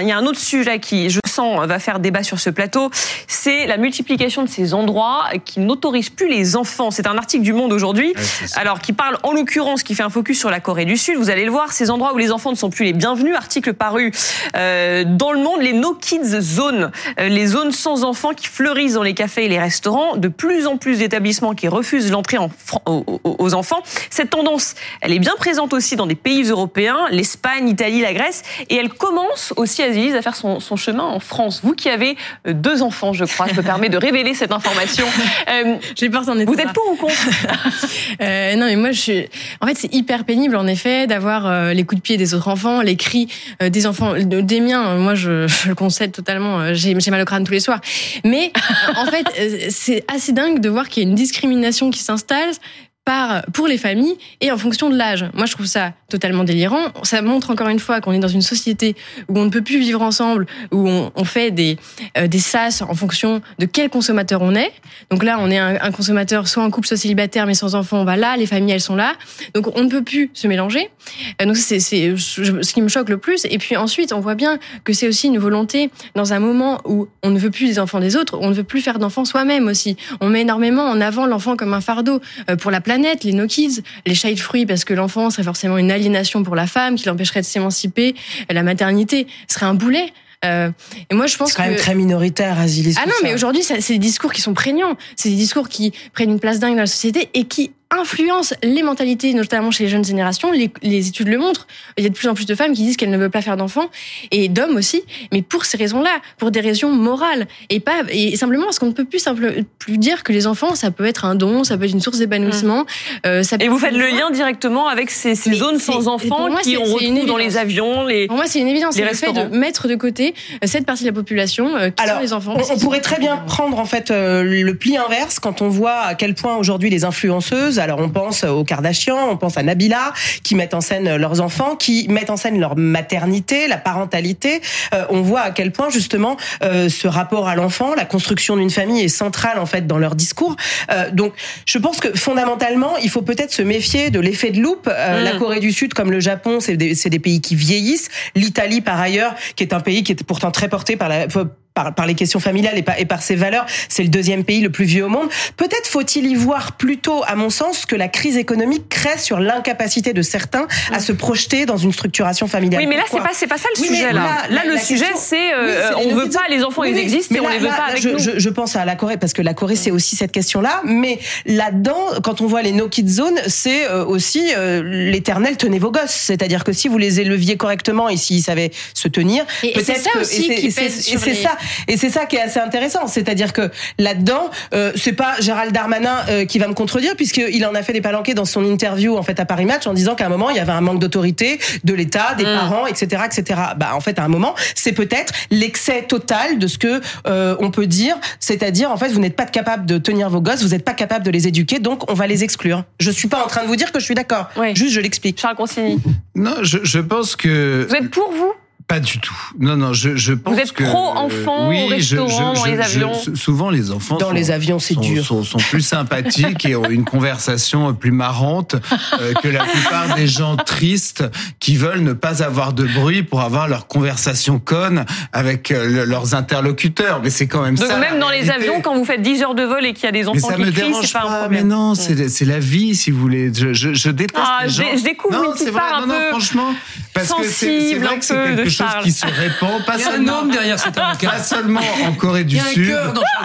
il y a un autre sujet qui, je sens, va faire débat sur ce plateau, c'est la multiplication de ces endroits qui n'autorisent plus les enfants. C'est un article du Monde aujourd'hui, alors qui parle en l'occurrence, qui fait un focus sur la Corée du Sud. Vous allez le voir, ces endroits où les enfants ne sont plus les bienvenus. Article paru euh, dans le Monde, les No Kids Zones, euh, les zones sans enfants qui fleurissent dans les cafés et les restaurants. De plus en plus d'établissements qui refusent l'entrée aux enfants. Cette tendance, elle est bien présente aussi dans des pays européens, l'Espagne, l'Italie, la Grèce, et elle commence aussi, Aziz, à faire son, son, chemin en France. Vous qui avez euh, deux enfants, je crois, je me permets de révéler cette information. Euh, J'ai peur d'en être. Vous êtes pour ou contre euh, Non, mais moi, je suis. En fait, c'est hyper pénible, en effet, d'avoir euh, les coups de pied des autres enfants, les cris euh, des enfants, des miens. Moi, je, je le concède totalement. J'ai mal au crâne tous les soirs. Mais en fait, c'est assez dingue de voir qu'il y a une discrimination qui s'installe par, pour les familles et en fonction de l'âge. Moi, je trouve ça totalement délirant. Ça montre encore une fois qu'on est dans une société où on ne peut plus vivre ensemble, où on, fait des, euh, des sas en fonction de quel consommateur on est. Donc là, on est un, consommateur soit en couple, soit célibataire, mais sans enfant, on va là, les familles, elles sont là. Donc on ne peut plus se mélanger. Euh, donc c'est ce qui me choque le plus. Et puis ensuite, on voit bien que c'est aussi une volonté dans un moment où on ne veut plus des enfants des autres, on ne veut plus faire d'enfants soi-même aussi. On met énormément en avant l'enfant comme un fardeau euh, pour la planète les no kids, les chats de fruits parce que l'enfant serait forcément une aliénation pour la femme qui l'empêcherait de s'émanciper, la maternité serait un boulet. Euh, et moi, je pense c'est quand même très minoritaire, Azilis. Ah non, mais aujourd'hui, c'est des discours qui sont prégnants. C'est des discours qui prennent une place dingue dans la société et qui influence les mentalités, notamment chez les jeunes générations. Les, les, études le montrent. Il y a de plus en plus de femmes qui disent qu'elles ne veulent pas faire d'enfants et d'hommes aussi, mais pour ces raisons-là, pour des raisons morales et pas et simplement parce qu'on ne peut plus simplement plus dire que les enfants ça peut être un don, ça peut être une source d'épanouissement. Mmh. Euh, et vous faites le lien directement avec ces, ces zones sans enfants moi, qui on retrouve dans les avions, les Pour moi, c'est une évidence. C'est le fait de mettre de côté euh, cette partie de la population euh, qui Alors, sont les enfants. On, on pourrait très bien prendre en fait euh, le pli inverse quand on voit à quel point aujourd'hui les influenceuses alors on pense aux Kardashians, on pense à Nabila, qui mettent en scène leurs enfants, qui mettent en scène leur maternité, la parentalité. Euh, on voit à quel point justement euh, ce rapport à l'enfant, la construction d'une famille est centrale en fait dans leur discours. Euh, donc, je pense que fondamentalement, il faut peut-être se méfier de l'effet de loupe. Mmh. La Corée du Sud, comme le Japon, c'est des, des, pays qui vieillissent. L'Italie, par ailleurs, qui est un pays qui est pourtant très porté par la par, par les questions familiales et par, et par ses valeurs, c'est le deuxième pays le plus vieux au monde. Peut-être faut-il y voir plutôt, à mon sens, que la crise économique crée sur l'incapacité de certains à se projeter dans une structuration familiale. Oui, mais là, c'est pas, c'est pas ça le oui, sujet. Là, là, là, le sujet, c'est euh, oui, on veut pas les enfants, oui, ils existent, mais on les veut pas avec je, nous. Je, je, pense à la Corée parce que la Corée, c'est aussi cette question-là. Mais là-dedans, quand on voit les no kids zones, c'est euh, aussi euh, l'éternel tenez vos gosses. C'est-à-dire que si vous les éleviez correctement et s'ils savaient se tenir, peut-être que et c'est ça. Et c'est ça qui est assez intéressant, c'est-à-dire que là-dedans, euh, c'est pas Gérald Darmanin euh, qui va me contredire puisqu'il en a fait des palanqués dans son interview en fait à Paris Match en disant qu'à un moment il y avait un manque d'autorité de l'État, des mmh. parents, etc., etc. Bah en fait à un moment c'est peut-être l'excès total de ce que euh, on peut dire, c'est-à-dire en fait vous n'êtes pas capable de tenir vos gosses, vous n'êtes pas capable de les éduquer, donc on va les exclure. Je suis pas en train de vous dire que je suis d'accord, oui. juste je l'explique. Charles Consigny. Non, je, je pense que vous êtes pour vous? Pas du tout. Non, non, je, je pense Vous êtes que pro enfants oui, au restaurant, je, dans les avions. souvent, les enfants dans sont, les avions, c'est dur. Sont, sont, plus sympathiques et ont une conversation plus marrante euh, que la plupart des gens tristes qui veulent ne pas avoir de bruit pour avoir leur conversation conne avec euh, leurs interlocuteurs. Mais c'est quand même Donc ça. Même dans les avions, quand vous faites 10 heures de vol et qu'il y a des enfants mais ça qui me crient, dérange c'est pas, pas, un problème. Mais non, c'est la vie, si vous voulez. Je, je, je déteste ah, les gens. Je découvre non, une petite vrai, part non, un non, peu franchement, parce que c'est vrai que c'est quelque chose Charles. qui se répand. Pas Il y a un homme derrière cet avocat. Pas seulement en Corée du Sud.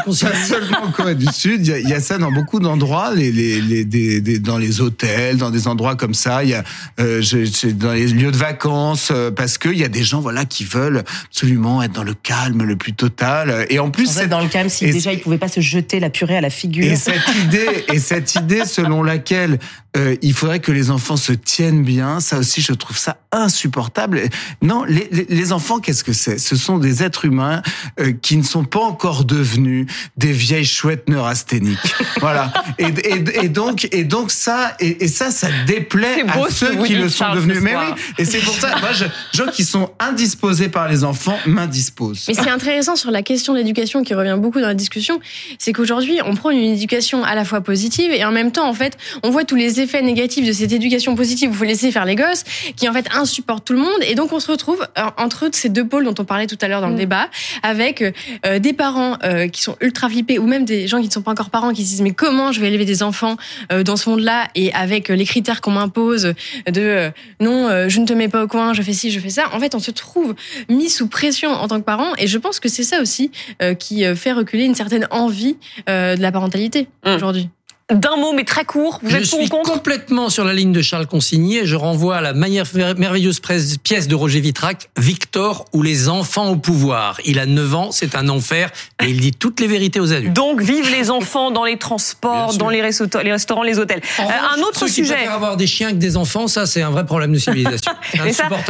Pas seulement en Corée du Sud. Il y a, il y a ça dans beaucoup d'endroits, les, les, les, des, des, dans les hôtels, dans des endroits comme ça. Il y a euh, je, je, dans les lieux de vacances, euh, parce qu'il y a des gens voilà qui veulent absolument être dans le calme le plus total. Et en plus, c'est dans le calme si déjà ils pouvaient pas se jeter la purée à la figure. Et cette idée, et cette idée selon laquelle euh, il faudrait que les enfants se tiennent bien, ça aussi je trouve ça insupportable. Non, les, les, les enfants, qu'est-ce que c'est? Ce sont des êtres humains euh, qui ne sont pas encore devenus des vieilles chouettes neurasthéniques. voilà. Et, et, et, donc, et donc ça, et, et ça, ça déplaît beau à ceux qui le sont Charles devenus. Mais oui. Et c'est pour ça, moi, je, gens qui sont indisposés par les enfants m'indisposent. Mais ce qui est intéressant sur la question de l'éducation qui revient beaucoup dans la discussion, c'est qu'aujourd'hui, on prend une éducation à la fois positive et en même temps, en fait, on voit tous les effets négatifs de cette éducation positive, vous faut laisser faire les gosses, qui en fait insupportent tout le monde. Et donc on se retrouve euh, entre ces deux pôles dont on parlait tout à l'heure dans le mm. débat, avec euh, des parents euh, qui sont ultra flippés, ou même des gens qui ne sont pas encore parents, qui se disent mais comment je vais élever des enfants dans ce monde-là, et avec les critères qu'on m'impose de non, je ne te mets pas au coin, je fais ci, je fais ça. En fait, on se trouve mis sous pression en tant que parent, et je pense que c'est ça aussi qui fait reculer une certaine envie de la parentalité mm. aujourd'hui d'un mot, mais très court. Vous je suis complètement sur la ligne de Charles Consigny je renvoie à la merveilleuse pièce de Roger Vitrac, Victor ou les enfants au pouvoir. Il a 9 ans, c'est un enfer, et il dit toutes les vérités aux adultes. Donc, vive les enfants dans les transports, dans les, restaurants, les hôtels. Euh, un autre sujet. Qui avoir des chiens que des enfants, ça, c'est un vrai problème de civilisation. C'est insupportable.